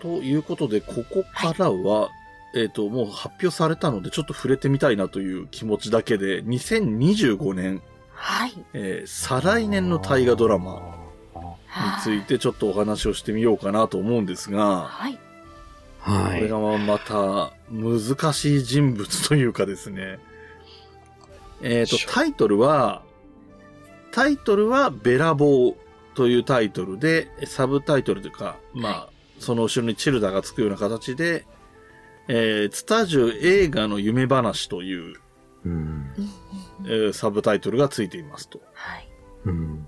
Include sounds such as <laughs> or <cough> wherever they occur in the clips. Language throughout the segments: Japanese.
ということで、ここからは、えっ、と、もう発表されたので、ちょっと触れてみたいなという気持ちだけで、2025年、はい。えー再来年の大河ドラマについてちょっとお話をしてみようかなと思うんですが、はい。はい。これがまた難しい人物というかですね、えっ、と、タイトルは、タイトルはベラボーというタイトルで、サブタイトルというか、まあ、その後ろにチルダがつくような形で、えー、ツタジュ映画の夢話という、うん。えーサブタイトルがついていますと。はい。うん。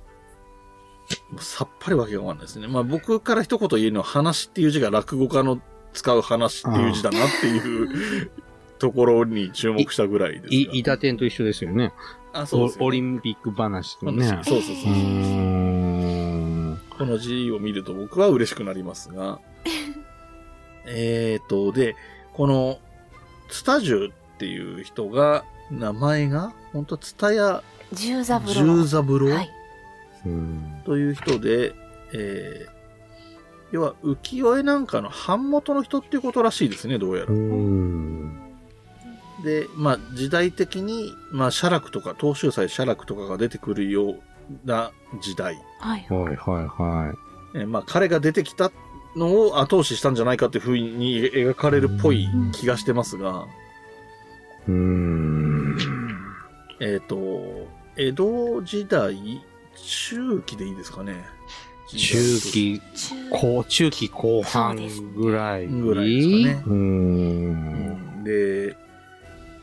さっぱりわけがわかんないですね。まあ僕から一言言えるのは話っていう字が落語家の使う話っていう字だなっていう <laughs> ところに注目したぐらいですが。い、イタテンと一緒ですよね。あ、そうですよねオオリンピック話とね。そうそうそううーん。この字を見ると僕は嬉しくなりますが。<laughs> えーと、で、この、ツタジュっていう人が、名前が、本当ツタヤ十三郎。十三郎？はい。うん。という人で、えー、要は浮世絵なんかの版元の人っていうことらしいですね、どうやらう。ん。で、まあ、時代的に、まあ、写楽とか、東秀祭写楽とかが出てくるような時代。はい。はいはいはえーまあ、彼が出てきたのを後押ししたんじゃないかっていう風に描かれるっぽい気がしてますが、い。うーん。えっ、と、江戸時代中期でいいですかね。中期、中後、中期後半ぐらい。ぐらいですかねうーん。で、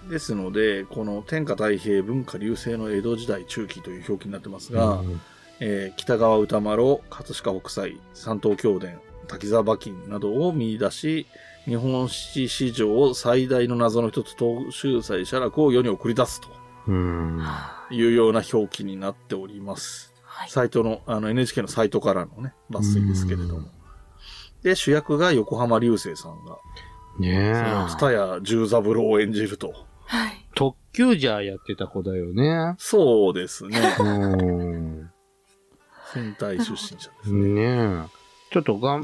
ですので、この天下太平文化流星の江戸時代中期という表記になってますが、うんえー北川歌麿、葛飾北斎、三島京伝、滝沢馬琴などを見出し、日本史史上最大の謎の一つ、東秀祭写楽を世に送り出すとうん。はいうような表記になっております。い。サイトの、あの NHK のサイトからのね、抜粋ですけれどうんも。で、主役が横浜流星さんが、ねそのえ。ツタヤ十三郎を演じると。はい。特急ジャーやってた子だよね。そうですね。うん。戦隊出身者ですね。ねえ。ちょっとがん、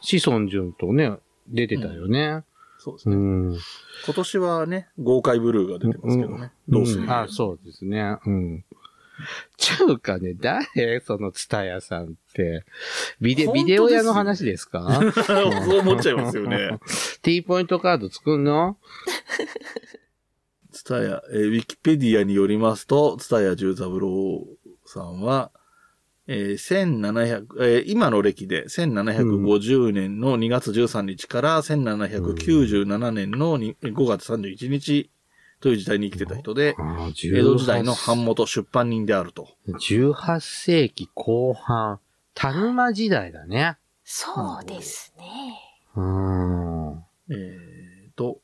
子孫順とね、出てたよね。そうですね。うん。今年はね、豪快ブルーが出てますけどね。どうするんあ、そうですね。うん。ちゅうかね、誰？そのツタヤさんって。ビデ、ビデオ屋の話ですか？<laughs> そう思っちゃいますよね。<laughs> T ポイントカード作んの？ツタヤ、えーウィキペディアによりますと、ツタヤ十三郎さんは、えー1700、えー今の歴で1750年の2月13日から1797年のに5月31日という時代に生きてた人で、あ江戸時代の版元出版人であると。18世紀後半、田沼時代だね。そうですね。うん。えーと、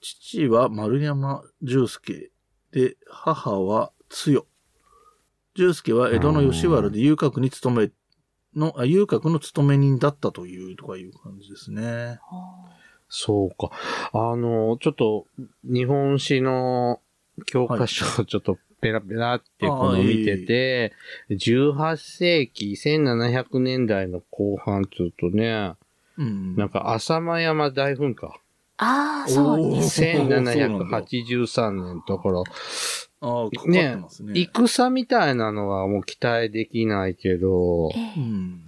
父は丸山重介で、母は強。重介は江戸の吉原で遊郭に勤め、の、あ遊郭の勤め人だったという、とかいう感じですね。そうか。あの、ちょっと、日本史の教科書をちょっとペラペラってこの見てて、18世紀、1700年代の後半つうとね、うん。なんか浅間山大噴火。ああ、そうですね。1783年だから、ああ、かかってますね。戦みたいなのはもう期待できないけど。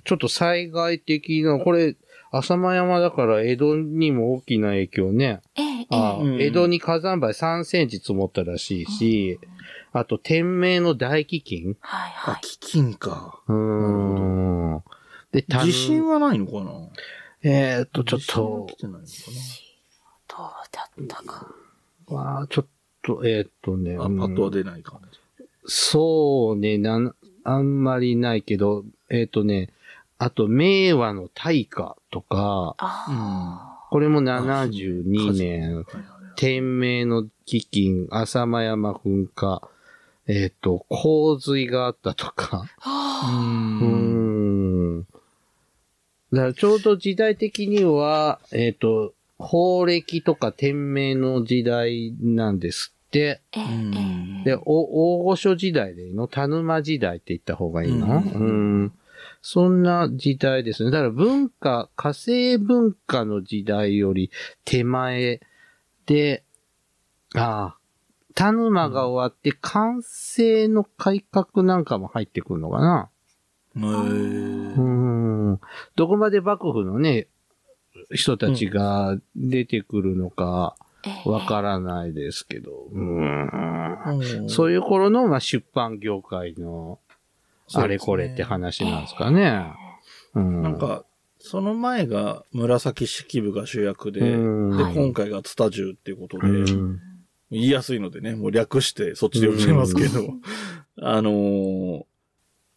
ちょっと災害的な、これ、浅間山だから江戸にも大きな影響ね。えええあえうん江戸に火山灰3センチ積もったらしいし、あと天明の大飢饉あ、はいはい。飢饉か。うーん。で、た地震はないのかな？えーっと、ちょっ地震はと来、てないのかどうだったか。わあちょっと、えーっとね。なあ、うんパッとは出ない感じ。そうね、なん、あんまりないけど、えーっとね、あと、明和の大火とか、あこれも72年、天明の飢饉、浅間山噴火、えーっと、洪水があったとか、あ。うん。だからちょうど時代的には、えっ、と、法暦とか天明の時代なんですって。で、お大御所時代でいいの田沼時代って言った方がいいの、ううんん、そんな時代ですね。だから文化、火星文化の時代より手前で、ああ、田沼が終わって完成の改革なんかも入ってくるのかな。へうーん。どこまで幕府のね、人たちが出てくるのかええ。わからないですけど。うん。うん。そういう頃の、まあ、出版業界のあれこれって話なんですかね。うん。なんか、その前が紫式部が主役で、で、今回がツタジュっていうことで、うん、言いやすいのでね、もう略してそっちで呼んじゃいますけど、<laughs> あのー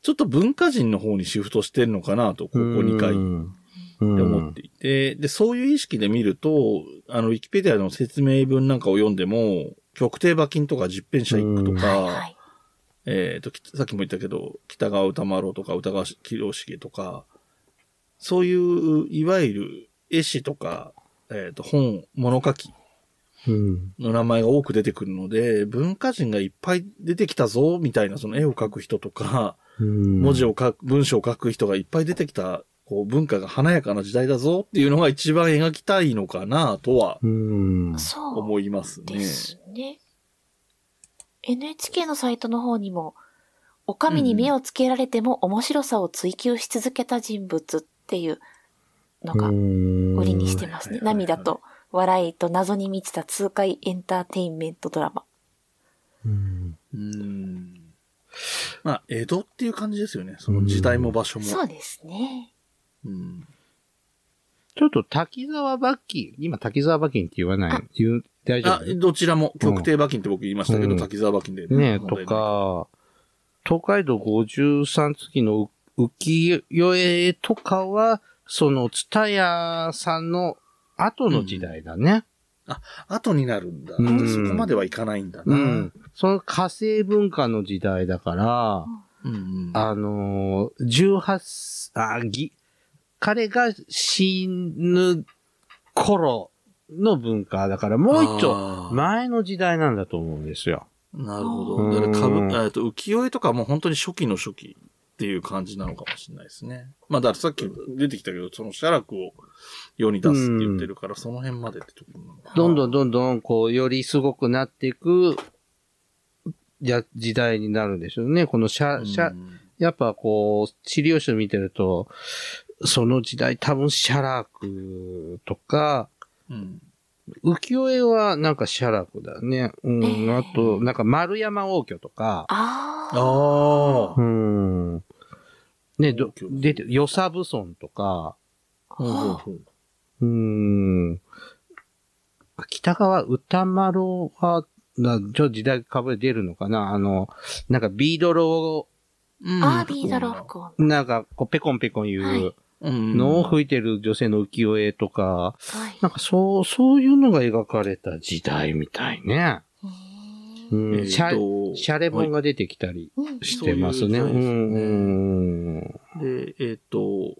ちょっと文化人の方にシフトしてるのかなと、ここ2回思っていて、で、そういう意識で見ると、あの、ウィキペディアの説明文なんかを読んでも、極低馬金とか実編者一句とか、はいはい。えっ、と、きさっきも言ったけど、北川歌丸とか歌川清重とか、そういう、いわゆる絵師とか、えっ、と、本、物書きうん。の名前が多く出てくるので、文化人がいっぱい出てきたぞ、みたいな、その絵を描く人とか、うん文字を書く、文章を書く人がいっぱい出てきた、こう、文化が華やかな時代だぞっていうのが一番描きたいのかな、とは思いますね。ですね。NHK のサイトの方にも、お上に目をつけられても面白さを追求し続けた人物っていうのが売りにしてますね。涙と笑いと謎に満ちた痛快エンターテインメントドラマ。うんうん。まあ、江戸っていう感じですよね。その時代も場所も。そうですね。うん。ちょっと滝沢馬琴、今滝沢馬琴って言わない？言う、大丈あ夫、どちらも、極低馬金って僕言いましたけど、うん滝沢馬金で。ねと問題ない。か、東海道53月の浮世絵とかは、その、ツタヤさんの後の時代だね。後になるんだ。うんそこまではいかないんだな。うん。その火星文化の時代だから、うんうん。あのー、18、あ、ぎ、彼が死ぬ頃の文化だから、もう一丁前の時代なんだと思うんですよ。なるほうんど。だから株、えっと、浮世絵とかもう本当に初期の初期っていう感じなのかもしれないですね。まあ、だからさっき出てきたけど、その写楽を世に出すって言ってるから、その辺までってところなのかなどんどんどんどん、こう、よりすごくなっていく、や、時代になるんでしょうね。このシャ、シャ、うんやっぱこう、資料書見てると、その時代多分写楽とか、うん。浮世絵はなんか写楽だね。うん、ええあと、なんか丸山王居とか、ああ。ああう。ん。ね、ど出て、与謝武村とか、ほうん。北川歌丸は、なちょっと時代かぶれ出るのかなあの、なんかビードロうんアービードロなんかこうペコンペコン言はううんのを吹いてる女性の浮世絵とか、はい。なんかそう、そういうのが描かれた時代みたいね。ううんん、えーシャとシャレ本が出てきたりうんしてますね。そうういう時代ですねんうん。で、えっ、と、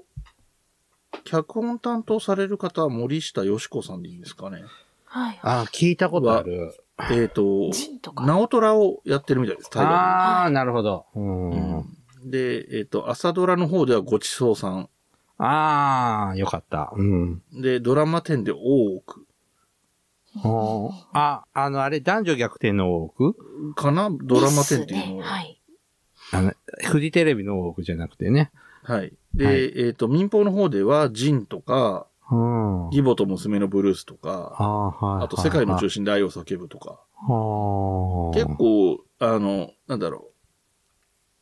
脚本担当される方は森下よし子さんでいいんですかね。はい。あ、聞いたことある。えっ、と、ジンとか。直虎をやってるみたいです、ああ、なるほど。う。うんんで、えっ、と、朝ドラの方ではごちそうさん。ああ、よかった。うん。で、ドラマ10で大奥あ、あの、あれ、男女逆転の多くかな？ドラマ10っていうのを。ですねはい。あの、フジテレビの多くじゃなくてね。はい。で、はいえっ、と、民放の方では、ジンとか、うん。義母と娘のブルースとか、ああ、はい。あと、世界の中心。心で愛を叫ぶとか、はあ。結構、あの、なんだろ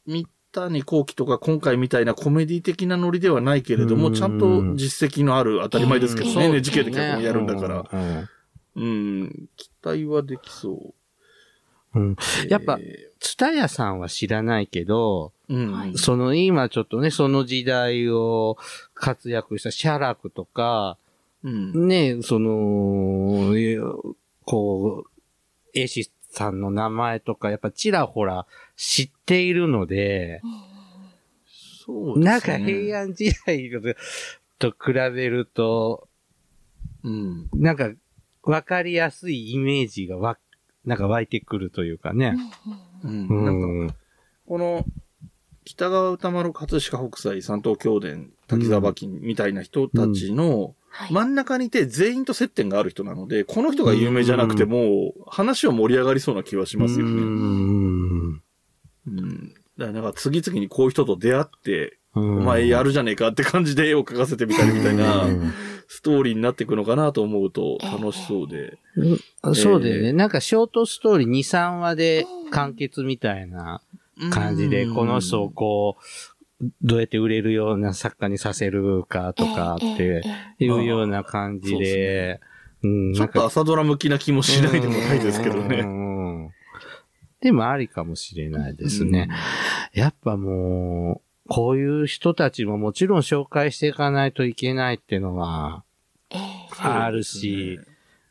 う。三谷幸喜とか今回みたいなコメディ的なノリではないけれども、うんちゃんと実績のある当たり前ですけどね、うん NHK で脚本やるんだから。ら。うん、期待はできそう。うん。やっぱえツタヤさんは知らないけど、ーうん、はいその今ちょっとね、その時代を活躍した写楽とか、うん。ね、その、えこう、絵師さんの名前とか、やっぱちらほら知っているので、そうですね。なんか平安時代と比べると、うん。なんかわかりやすいイメージがわ、なんか湧いてくるというかね。うん。うなんか、ん。この、北川歌丸、葛飾北斎、三東京伝、滝沢馬琴みたいな人たちのはい。真ん中にいて全員と接点がある人なので、この人が有名じゃなくても、話は盛り上がりそうな気はしますようね。ん。うん。だからなんか次々にこういう人と出会って、おお前やるじゃねえかって感じで絵を描かせてみたりみたいなストーリーになっていくのかなと思うと楽しそうで。そうだよね。えーなんかショートストーリー2、3話で完結みたいな感じで、うん。この人をこう、どうやって売れるような作家にさせるかとかっていうような感じで、うんちょっと朝ドラ向きな気もしないでもないですけどうね。ん。でもありかもしれないですね。やっぱもう、こういう人たちももちろん紹介していかないといけないっていうのはええ。あるし、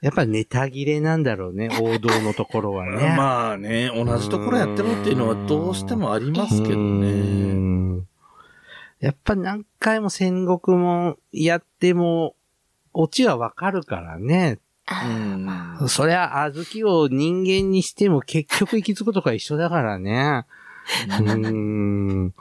やっぱネタ切れなんだろうね、<laughs> 王道のところはね。まあね、同じところやってもっていうのはどうしてもありますけどうね。んやっぱ何回も戦国もやっても、オチはわかるからね。あうんまあそりゃ、小豆を人間にしても結局行き着くとか一緒だからね。うん。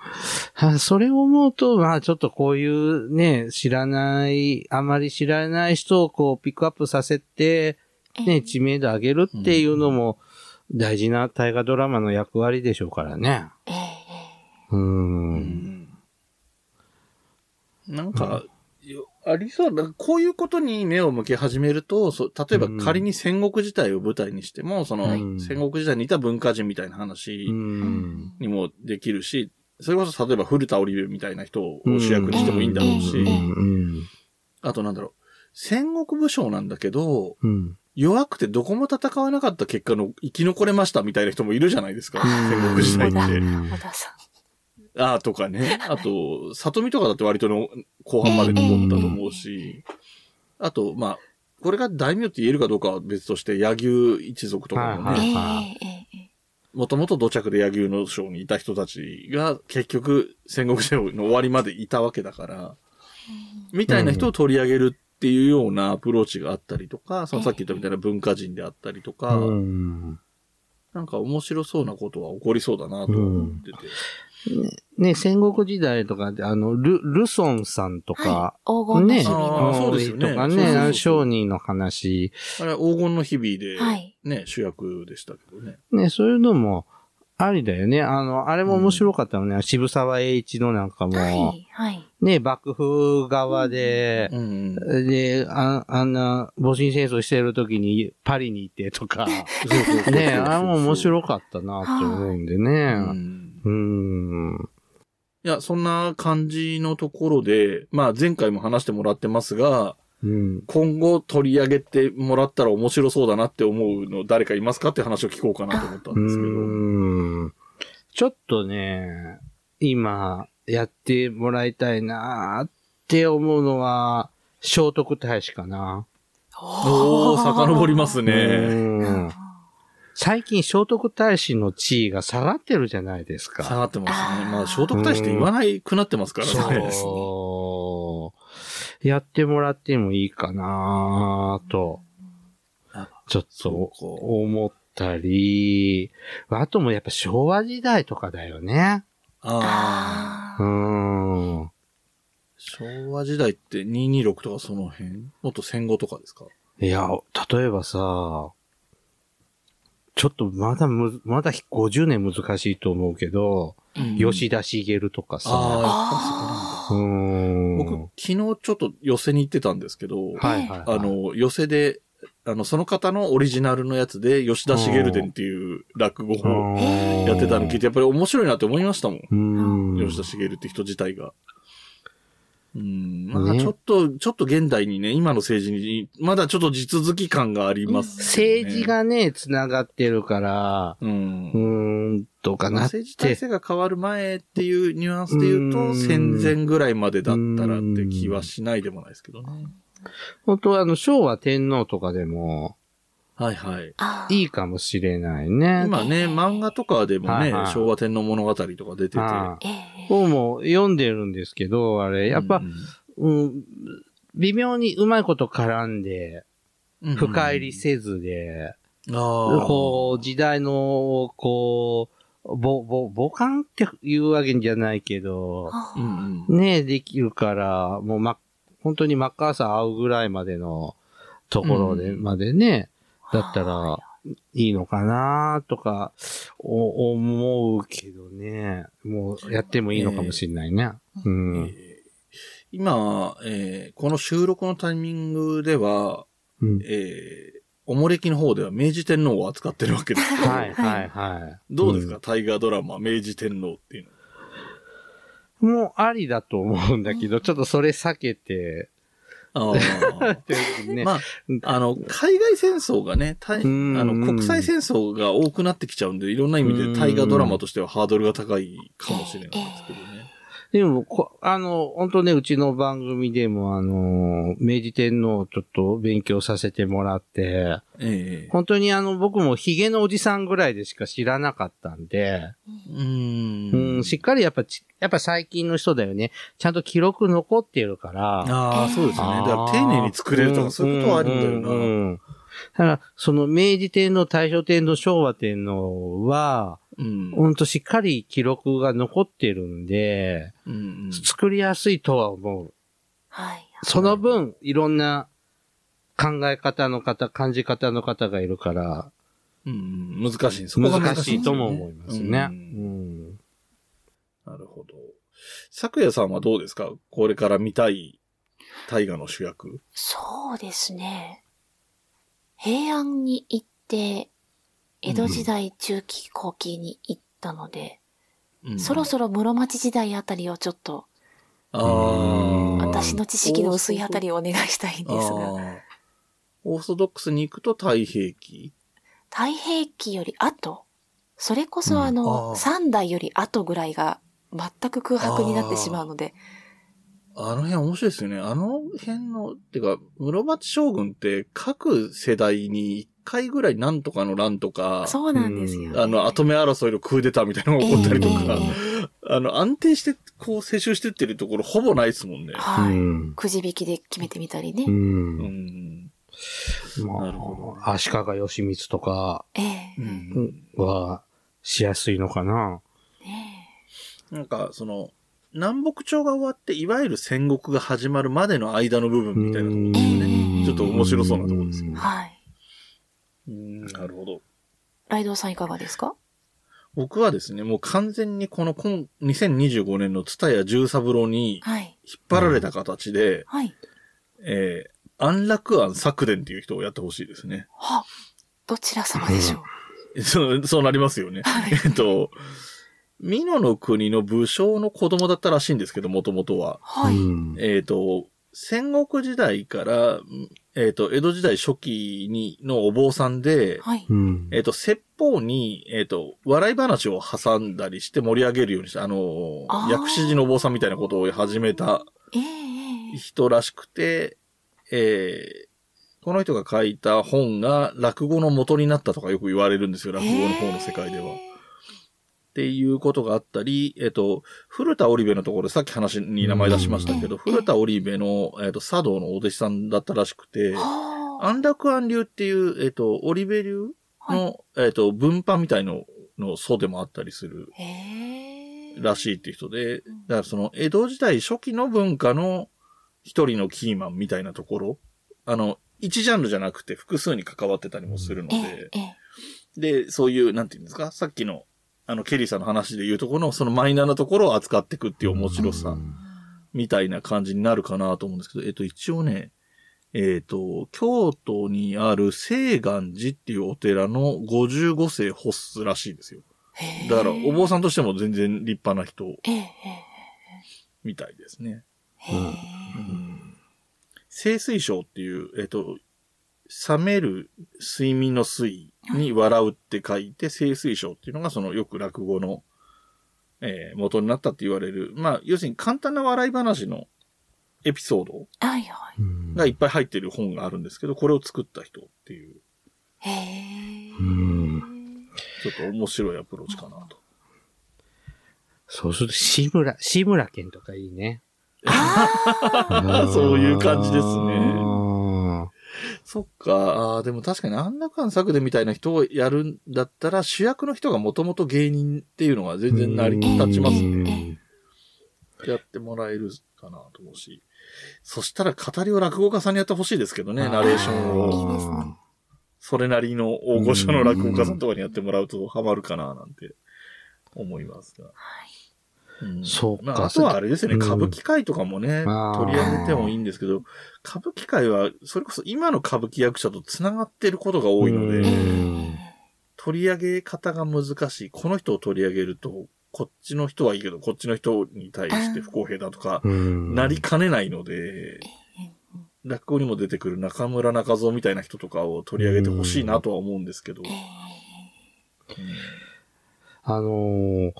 はそれを思うと、まあちょっとこういうね、知らない、あまり知らない人をこうピックアップさせて、ね、知名度上げるっていうのも大事な大河ドラマの役割でしょうからね。う。うんんなんか、よありそうだ。こういうことに目を向け始めると、そ例えば仮に戦国時代を舞台にしても、その、はい戦国時代にいた文化人みたいな話うん。にもできるし、それこそ例えば古田織部みたいな人を主役にしてもいいんだろうし、うん。あとなんだろう、戦国武将なんだけど、うん。弱くてどこも戦わなかった結果の生き残れましたみたいな人もいるじゃないですか、戦国時代って。ああ、とかね。あと、里見とかだって割との後半まで残ったと思うし、あと、まあ、これが大名って言えるかどうかは別として、柳生一族とかもはいね、もともと土着で柳生の将にいた人たちが結局戦国時代の終わりまでいたわけだから、みたいな人を取り上げるっていうようなアプローチがあったりとか、そのさっき言ったみたいな文化人であったりとか、うん。なんか面白そうなことは起こりそうだなと思ってて。ね、戦国時代とかで、あの、ル、ルソンさんとか、ね、黄金の日々。そうですよねとかそうそうそうね、商人の話、あれは黄金の日々で、はいね、主役でしたけどね。ね、そういうのも、ありだよね。あの、あれも面白かったのね。渋沢栄一のなんかも、はい、はい。ね、幕府側で、うん。で、ああんな、戊辰戦争してる時にパリに行ってとか、ね、あれも面白かったなと思うんでうね。んうん。いや、そんな感じのところで、まあ前回も話してもらってますが、うん。今後取り上げてもらったら面白そうだなって思うの誰かいますかって話を聞こうかなと思ったんうですけど。ん。ちょっとね、今、やってもらいたいなって思うのは、聖徳太子かな。おー、<laughs> 遡りますうね。ん最近聖徳太子の地位が下がってるじゃないですか。下がってますね。まあ、聖徳太子って言わないくなってますからそうね。ですねそう。やってもらってもいいかなと、ちょっと思ったり、あともやっぱ昭和時代とかだよね。ああ。うあん。昭和時代って226とかその辺？もっと戦後とかですか？いや、例えばさ、ちょっとまだむ、まだ50年難しいと思うけど、吉田茂とかさ、ああ、やっぱそうこなんだ。ん。僕、昨日ちょっと寄せに行ってたんですけど、はいはい、はい。あ、の、寄せで、あの、その方のオリジナルのやつで、吉田茂伝っていう落語をやってたの聞いて、やっぱり面白いなって思いましたもん。うん。吉田茂って人自体が。うん、まあねちょっと、ちょっと現代にね、今の政治に、まだちょっと地続き感があります、ね。政治がね、繋がってるから、うん、うーん、とかまあな。政治体制が変わる前っていうニュアンスで言ううと、ん戦前ぐらいまでだったらって気はしないでもないですけどね。本当はあの、昭和天皇とかでもはいはい。いいかもしれないね。今ね、漫画とかでもねはいはい、昭和天皇物語とか出てて。あええ僕も読んでるんですけど、あれ、やっぱう、んうん、微妙にうまいこと絡んで、うん深入りせずで、ああ。こう、時代の、こぼ、ぼ、母感っていうわけじゃないけど、はあうんうん。ねできるから、もうま、本当にマッカーサー会うぐらいまでのところで、うんまでね、だったはらいいのかなとか、お、思うけどね。もうやってもいいのかもしれないね。うん。えー今、えーこの収録のタイミングでは、うんえーおもれきの方では明治天皇を扱ってるわけですけど、<laughs> はい、はい、はい。どうですか、ん大河ドラマ、明治天皇っていうもうありだと思うんだけど、ちょっとそれ避けて。<laughs> ね。まあ、あの、海外戦争がね、たいあうんの、国際戦争が多くなってきちゃうんで、いろんな意味で大河ドラマとしてはハードルが高いかもしれないですけどね。でも、こあの、本当ね、うちの番組でも、あの、明治天皇をちょっと勉強させてもらって、ええ本当にあの、僕もヒゲのおじさんぐらいでしか知らなかったんで、ううーん。ん、しっかりやっぱち、やっぱ最近の人だよね。ちゃんと記録残ってるから。ああ、そうですよね。だから丁寧に作れるとか、そういうことはあるんだよな。うんうんうんだから、その明治天皇、大正天皇、昭和天皇は、うん。ほんとしっかり記録が残ってるんで、うんうん作りやすいとは思う。はい。その分、いろんな考え方の方、感じ方の方がいるから、うんうん、難しい難しいとも思いますね。ううんん。なるほど。咲夜さんはどうですか？これから見たい大河の主役。そうですね。平安に行って、江戸時代中期後期に行ったので、うん。そろそろ室町時代あたりをちょっと、ああ。私の知識の薄いあたりをお願いしたいんですが、オーソドックスに行くと太平記？太平記より後、それこそああの、ー。三代より後ぐらいが全く空白になってしまうので、あの辺面白いですよね。あの辺の、てか、室町将軍って各世代に一回ぐらいなんとかの乱とか、そうなんですよ、ね。あの、跡目争いのクーデターみたいなのが起こったりとか、ええええあの、安定して、こう、世襲してってるところほぼないですもんね。はい、うんくじ引きで決めてみたりね。う。うんん。まなるほあ、足利義満とかはしやすいのかな。ねなんか、その、南北朝が終わって、いわゆる戦国が始まるまでの間の部分みたいなところですよね。ちょっと面白そうなところですよえはい。うん、なるほど。ライドウさんいかがですか？僕はですね、もう完全にこの今2025年のツタヤ十三郎にはい。引っ張られた形で、はい。えー、安楽庵作伝っていう人をやってほしいですね。は、どちら様でしょう？<laughs> そう、そうなりますよね。はいえっと、美濃の国の武将の子供だったらしいんですけど、もともとは。はい。うんえっ、と、戦国時代から、えっ、と、江戸時代初期に、のお坊さんで、はい。うんえっ、と、説法に、えっ、と、笑い話を挟んだりして盛り上げるようにした、あのあー薬師寺のお坊さんみたいなことを始めたええええ人らしくて、えーこの人が書いた本が落語の元になったとかよく言われるんですよ、落語の方の世界では。へっていうことがあったり、えっ、と、古田織部のところでさっき話に名前出しましたけど、うん古田織部の、えっ、と、茶道のお弟子さんだったらしくて。安楽庵流っていう、えっ、と、織部流の、えっ、と、分派みたいのの祖でもあったりする。らしいっていう人で、だからその、江戸時代初期の文化の一人のキーマンみたいなところ、あの、一ジャンルじゃなくて複数に関わってたりもするのえで。で、そういう、なんていうんですか、さっきの、あの、ケリーさんの話で言うところの、そのマイナーなところを扱っていくっていう面白さ、みたいな感じになるかなと思うんですけど、えっと、一応ね、えっ、と、京都にある清願寺っていうお寺の55世ホスらしいですよ。だから、お坊さんとしても全然立派な人みたいですね。へえ。清水章っていう、えっ、と、冷める睡眠の睡に笑うって書いて、清水章っていうのがそのよく落語の、えー元になったって言われる。まあ、要するに簡単な笑い話のエピソードがいっぱい入ってる本があるんですけど、これを作った人っていう、へちょっと面白いアプローチかなと。そうすると、志村、志村けんとかいいね。あ <laughs> そういう感じですねね。そっか。ああ、でも確かにあんな感作でみたいな人をやるんだったら、主役の人がもともと芸人っていうのが全然成り立ちますうんね。やってもらえるかなと思うし。そしたら語りを落語家さんにやってほしいですけどね、ナレーションを。いいですねそれなりの大御所の落語家さんとかにやってもらうとハマるかななんて思いますが。うん。そうか。まあ、あとはあれですよね、うん。歌舞伎界とかもね、取り上げてもいいんですけど、歌舞伎界は、それこそ今の歌舞伎役者と繋がってることが多いので、うん。取り上げ方が難しい。この人を取り上げると、こっちの人はいいけど、こっちの人に対して不公平だとか、うん。なりかねないので、落語にも出てくる中村中蔵みたいな人とかを取り上げてほしいなとは思うんですけど。うんあのー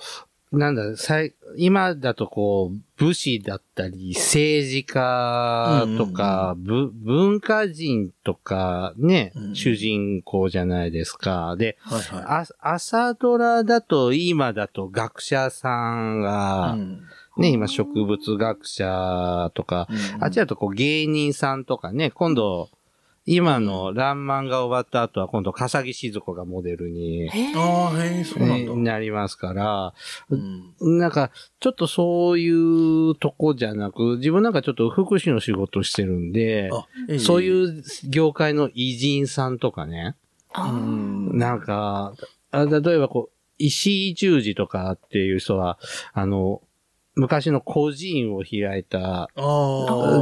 なんだ、さい、今だとこう、武士だったり、政治家とか、ぶ文化人とか、ね、うん主人公じゃないですか。で、はいはあ朝ドラだと、今だと学者さんい。が、うんね、今植物学者とか、うんあっちだとこう芸人さんとかね、今度、今のランマンが終わった後は今度、笠木静子がモデルに、ああ、へえ、そうなんだ。ねなりますから、うん。なんか、ちょっとそういうとこじゃなく、自分なんかちょっと福祉の仕事してるんで、あええそういう業界の偉人さんとかね、うん。なんか、あ例えばこう、石井十字とかっていう人は、あの、昔の孤児院を開いた。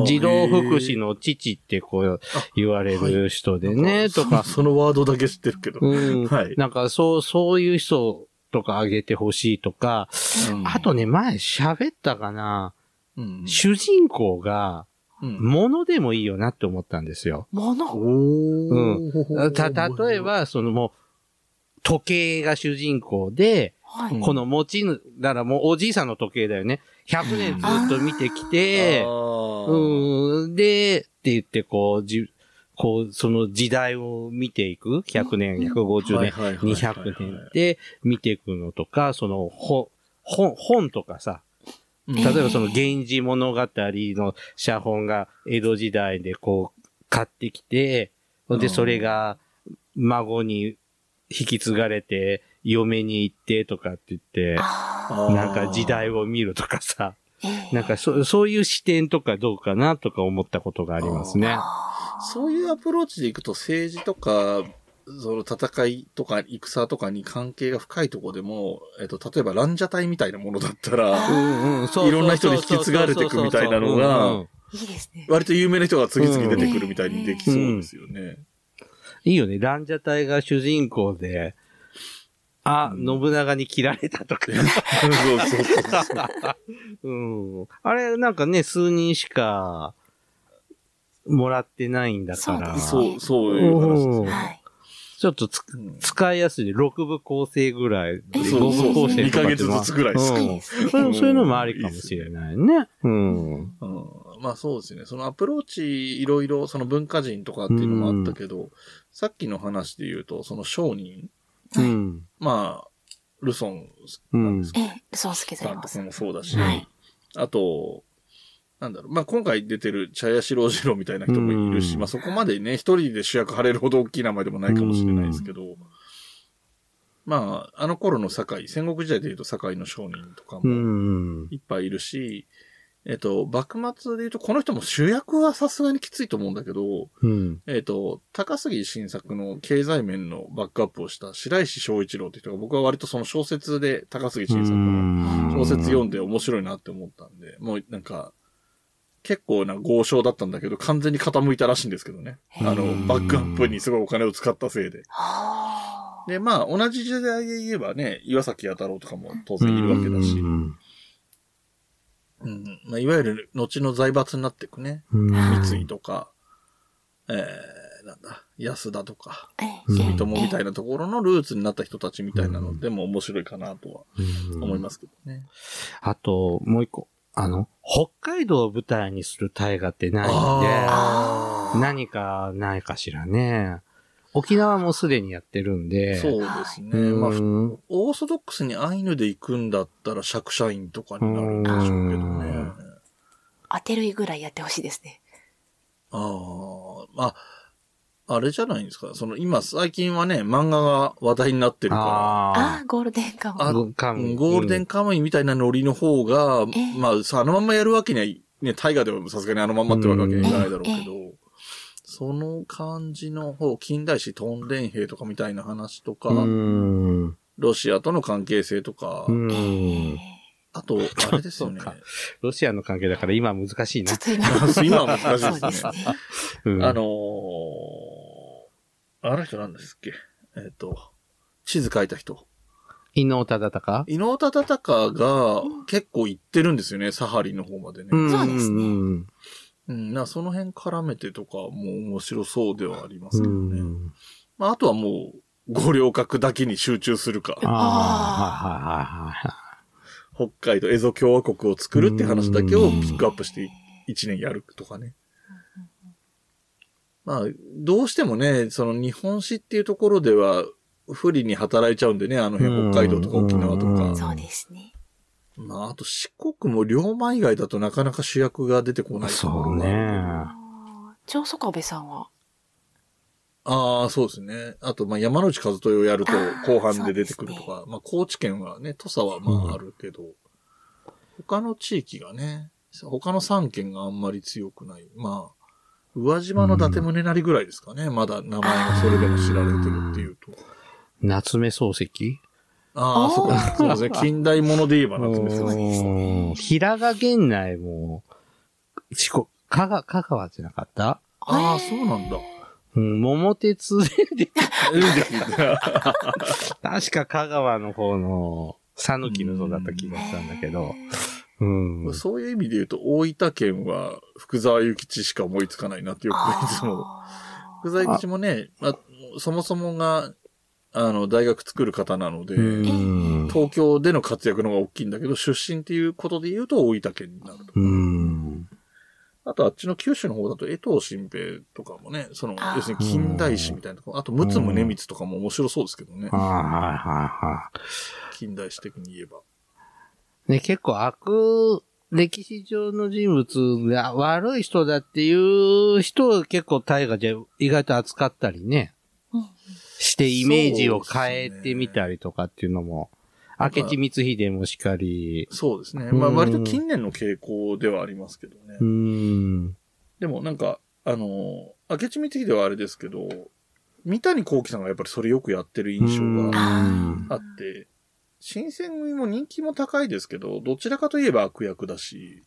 児童福祉のの父ってこう言われる人でね、とか、そのワードだけ知ってるけど。うん、はい。なんかそう、そういう人とかあげてほしいとか、うんあとね、前喋ったかな、うん主人公が、うん物でもいいよなって思ったんですよ。もの。おーた、例え、ば、そのもう、時計が主人公で、はい。この持ちぬ、だからもうおじいさんの時計だよね。100年ずっと見てきて、ううん、で、って言ってこう、じ、こう、その時代を見ていく。100年、150年、200年。で見ていくのとか、その、本、本、本とかさ、例えばその源氏物語の写本が江戸時代でこう買ってきて、うん。で、それが孫に引き継がれて、嫁に行ってとかって言って、なんか時代を見るとかさ、なんかそそういう視点とかどうかなとか思ったことがありますね。そういうアプローチでいくと政治とか、その戦いとか戦とかに関係が深いところでも、えっと、例えばランジャタイみたいなものだったら、うんうん、そういろんな人に引き継がれていくみたいなのがですね。割と有名な人が次々出てくるみたいにできそうですよね。いいよね。ランジャタイが主人公で、あ、うん信長に切られたとか。<laughs> そうそうそうそう。うん。あれ、なんかね、数人しか、もらってないんだから。そうそう、そういう話です。ちょっとつうん使いやすい。6部構成ぐらい。えそうそう5部構成2ヶ月とかっていうのはずつぐらいですかうん。そうそういうのもありかもしれないね。うん。うんまあそうですね。そのアプローチいろいろ、その文化人とかっていうのもあったけど、さっきの話で言うと、その商人、うん。まあ、ルソンうん。ええ、嘘つけてありますさんとか。もそうだし、はいあと、なんだろう、まあ今回出てる茶屋四郎次郎みたいな人もいるし、うんまあそこまでね、一人で主役張れるほど大きい名前でもないかもしれないですけど、まあ、あの頃の堺、戦国時代で言うと堺の商人とかうもん。いっぱいいるし、えっと、幕末で言うと、この人も主役はさすがにきついと思うんだけど、うん。えっと、高杉晋作の経済面のバックアップをした白石正一郎って人が僕は割とその小説で高杉晋作の小説読んで面白いなって思ったんで、もうなんか、結構な豪商だったんだけど、完全に傾いたらしいんですけどね。あのう、んバックアップにすごいお金を使ったせいで。はで、まあ、同じ時代で言えばね、岩崎弥太郎とかも当然いるわけだし、うんうん。まあ、いわゆる後の財閥になっていくね。うん。三井とか、えー、なんだ、安田とか、住友みたいなところのルーツになった人たちみたいなのでも面白いかなとはうん。思いますけどね。あと、もう一個。あの、北海道を舞台にする大河ってないんで、何かないかしらね。沖縄もすでにやってるんで。そうですね。うんまあ、ふオーソドックスにアイヌで行くんだったら釈社員とかになるんでしょうけどねうん。当てるぐらいやってほしいですね。ああ、まあ、あれじゃないんですか。その今、最近はね、漫画が話題になってるかあああ、ゴールデンカムイ。ゴールデンカムイみたいなノリの方が、ええまあ、さあのまんまやるわけにはい、ね、大河ではさすがにあのまんまってわけにはいかないだろうけど、えその感じの方、近代史トンデン兵とかみたいな話とか、うん。ロシアとの関係性とか。あと、あれですよね <laughs> ロシアの関係だから今難しいなちょっ。と今。<laughs> 今は難しいですすね。うんあのー、あの人なんですっけ？えっ、と、地図書いた人。伊能忠敬？伊能忠敬が結構行ってるんですよね、サハリンの方までね。そうですねんうん、なその辺絡めてとかも面白そうではありますうけどね。ん。まあ、あとはもう、五稜郭だけに集中するか、ああ、はいはいはいはい。北海道、蝦夷共和国を作るって話だけをピックアップして一年やるとかね。まあ、どうしてもね、その日本史っていうところでは、不利に働いちゃうんでね、あの辺、北海道とか沖縄とうんか。そうですね。まあ、あと四国も龍馬以外だとなかなか主役が出てこないそうね。長宗我部さんは？ああ、そうですね。あと、まあ、山内和豊をやると後半で出てくるとそうか、まあ、高知県はね、土佐はまああるけど、他の地域がね、他の3県があんまり強くない。まあ、宇和島の伊達宗成ぐらいですかね。まだ名前がそれでも知られてるっていうと。夏目漱石ああ、そうか。そうですね。<laughs> 近代もので言えば夏目漱そうです石。うん平賀源内も、四国、香川、香川じゃなかった？ああ、そうなんだ。うん、桃鉄で出て、た <laughs> 確か香川の方の、讃岐の像だった気がしたんだけど、うん。そういう意味で言うと、大分県は福沢諭吉しか思いつかないなってよくいつも。あ福沢諭吉もね、まあ、そもそもが、あの、大学作る方なので、うん。東京での活躍の方が大きいんだけど、出身っていうことで言うと大分県になると。うん。あとあっちの九州の方だと江藤新平とかもね、その要するに近代史みたいなとこ、あと陸奥宗光とかも面白そうですけどねはいはいはい。近代史的に言えば。ね、結構悪、歴史上の人物が悪い人だっていう人を結構大河で意外と扱ったりね、してイメージを変えてみたりとかっていうのも、明智光秀もしかり、そうですね。うんまあ割と近年の傾向ではありますけどね。うーん。でもなんか、あの、明智光秀はあれですけど、三谷幸喜さんがやっぱりそれよくやってる印象がうんあって、新選組も人気も高いですけど、どちらかといえば悪役だし、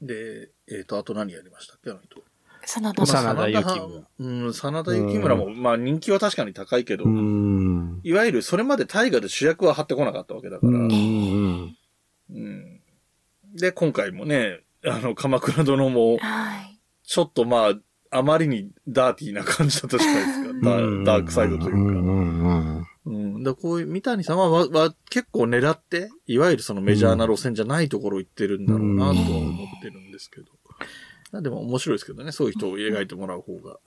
で、えっ、と、あと何やりましたっけ？あの人。真田真田真幸村うん、真田幸村も、まあ人気は確かに高いけど、うん。いわゆるそれまで大河で主役は張ってこなかったわけだから、うん。うんで、今回もね、あの、鎌倉殿も、はい。ちょっとまあ、あまりにダーティーな感じだったじゃないですか。ダーダークサイドというか。だこういう、三谷さんはわわ結構狙って、いわゆるそのメジャーな路線じゃないところ行ってるんだろうなとは思ってるんですけど。でも面白いですけどね、そういう人を描いてもらう方が。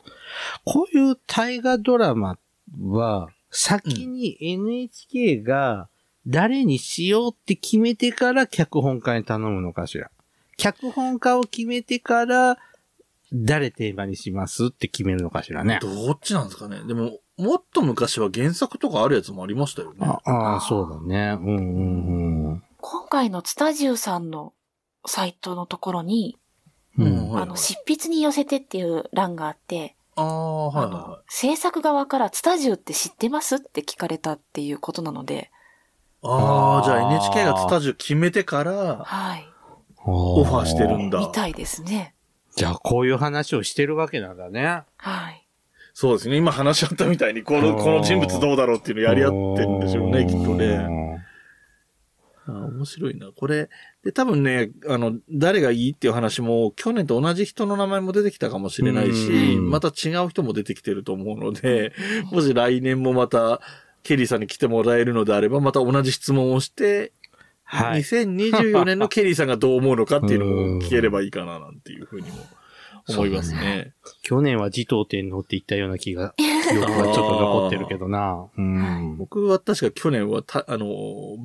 こういう大河ドラマは、先に NHK が誰にしようって決めてから脚本家に頼むのかしら。脚本家を決めてから、誰テーマにしますって決めるのかしらね。どっちなんですかね。でも、もっと昔は原作とかあるやつもありましたよね。ああー、そうだね。うんうんうん。今回のツタジュさんのサイトのところに、あの、執筆に寄せてっていう欄があって、ああ、はいはいはい。制作側からツタジュって知ってますって聞かれたっていうことなので、ああ、じゃあ NHK がスタジオ決めてから、はい。オオファーしてるんだ。みたいですね。じゃあ、こういう話をしてるわけなんだね。はい。そうですね。今話し合ったみたいに、この、この人物どうだろうっていうのやり合ってるんでしょうね、きっとね。あー面白いな。これ、で、多分ね、あの、誰がいいっていう話も、去年と同じ人の名前も出てきたかもしれないし、うんまた違う人も出てきてると思うので、もし来年もまた、ケリーさんに来てもらえるのであれば、また同じ質問をして、はい。2024年のケリーさんがどう思うのかっていうのも聞ければいいかな、なんていうふうにも思いますね。去年は持統天皇って言ったような気が、<laughs> 記憶がちょっと残ってるけどな。うん。僕は確か去年はた、あの、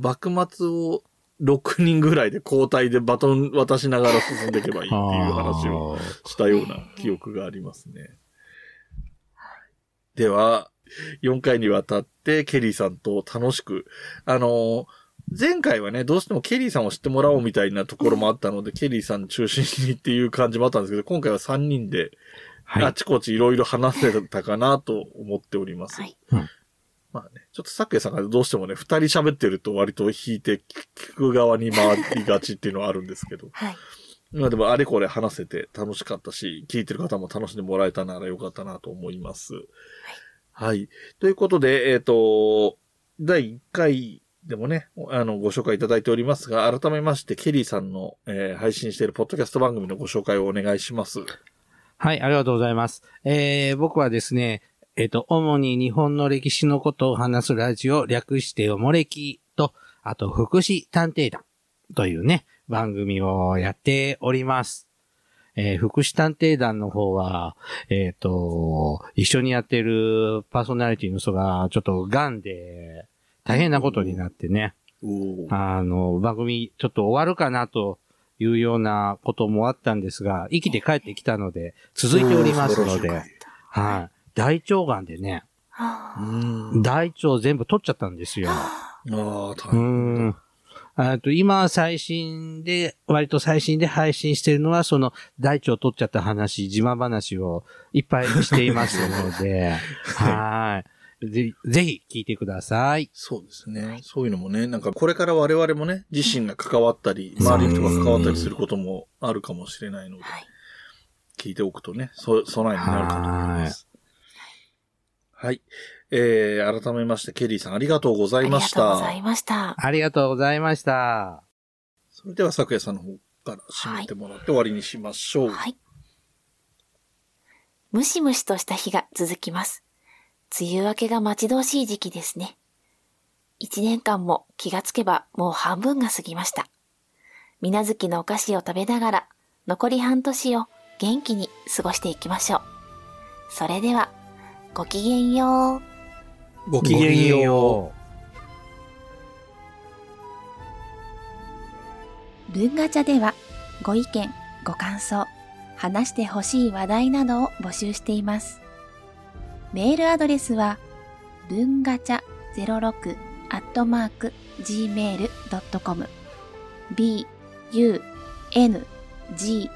幕末を6人ぐらいで交代でバトン渡しながら進んでいけばいいっていう話をしたような記憶がありますね。では、4回にわたってケリーさんと楽しく、あの前回はね、どうしてもケリーさんを知ってもらおうみたいなところもあったので、ケリーさん中心にっていう感じもあったんですけど、今回は3人で、あちこちいろいろ話せたかなと思っております。はい。まあね、ちょっとクエさんがどうしてもね、二人喋ってると割と引いて聞く側に回りがちっていうのはあるんですけど。<laughs> はい。まあでもあれこれ話せて楽しかったし、聞いてる方も楽しんでもらえたならよかったなと思います。はい。はい。ということで、えっ、ー、と、第1回でもね、あの、ご紹介いただいておりますが、改めまして、ケリーさんの、えー、配信しているポッドキャスト番組のご紹介をお願いします。はい、ありがとうございます。えー、僕はですね、えっ、ー、と、主に日本の歴史のことを話すラジオ、略しておもれきと、あと、福祉探偵団というね、番組をやっております。えー、福祉探偵団の方は、えっ、ー、と、一緒にやってるパーソナリティの人が、ちょっと癌で、大変なことになってね、あの、番組ちょっと終わるかなというようなこともあったんですが、生きて帰ってきたので、続いておりますので、はい。大腸がんでね、大腸全部取っちゃったんですよ。ああ、大変。あと今最新で、割と最新で配信してるのは、その大腸取っちゃった話、自慢話をいっぱいしていますので、<laughs> はい。ぜぜひ聞いてください。そうですね。そういうのもね、なんかこれから我々もね、自身が関わったり、周りの人が関わったりすることもあるかもしれないので、聞いておくとね、そ、備えになるかと思います。はい。えー、改めまして、ケリーさんありがとうございました。ありがとうございました。ありがとうございました。それでは、昨夜さんの方から締めてもらって終わりにしましょう。はい。ムシムシとした日が続きます。梅雨明けが待ち遠しい時期ですね。一年間も気がつけばもう半分が過ぎました。みなずきのお菓子を食べながら、残り半年を元気に過ごしていきましょう。それでは、ごきげんよう。ごきげんよう。文ガチャでは、ご意見、ご感想、話してほしい話題などを募集しています。メールアドレスは、文ガチャ06アットマーク gmail.com b, u, n, g,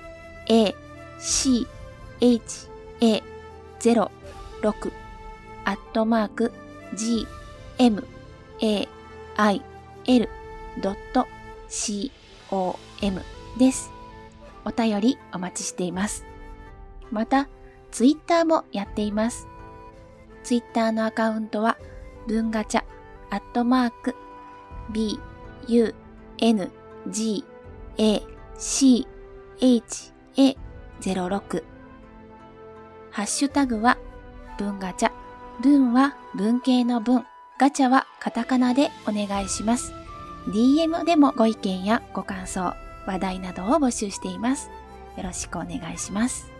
a, c, h, a 06アットマーク g, m, a, i, l ドット c, o, m です。お便りお待ちしています。また、ツイッターもやっています。ツイッターのアカウントは、文ガチャ、アットマーク、b, u, n, g, a, c, h, a, 06ハッシュタグは、文ガチャ。文は文系の文。ガチャはカタカナでお願いします。DM でもご意見やご感想、話題などを募集しています。よろしくお願いします。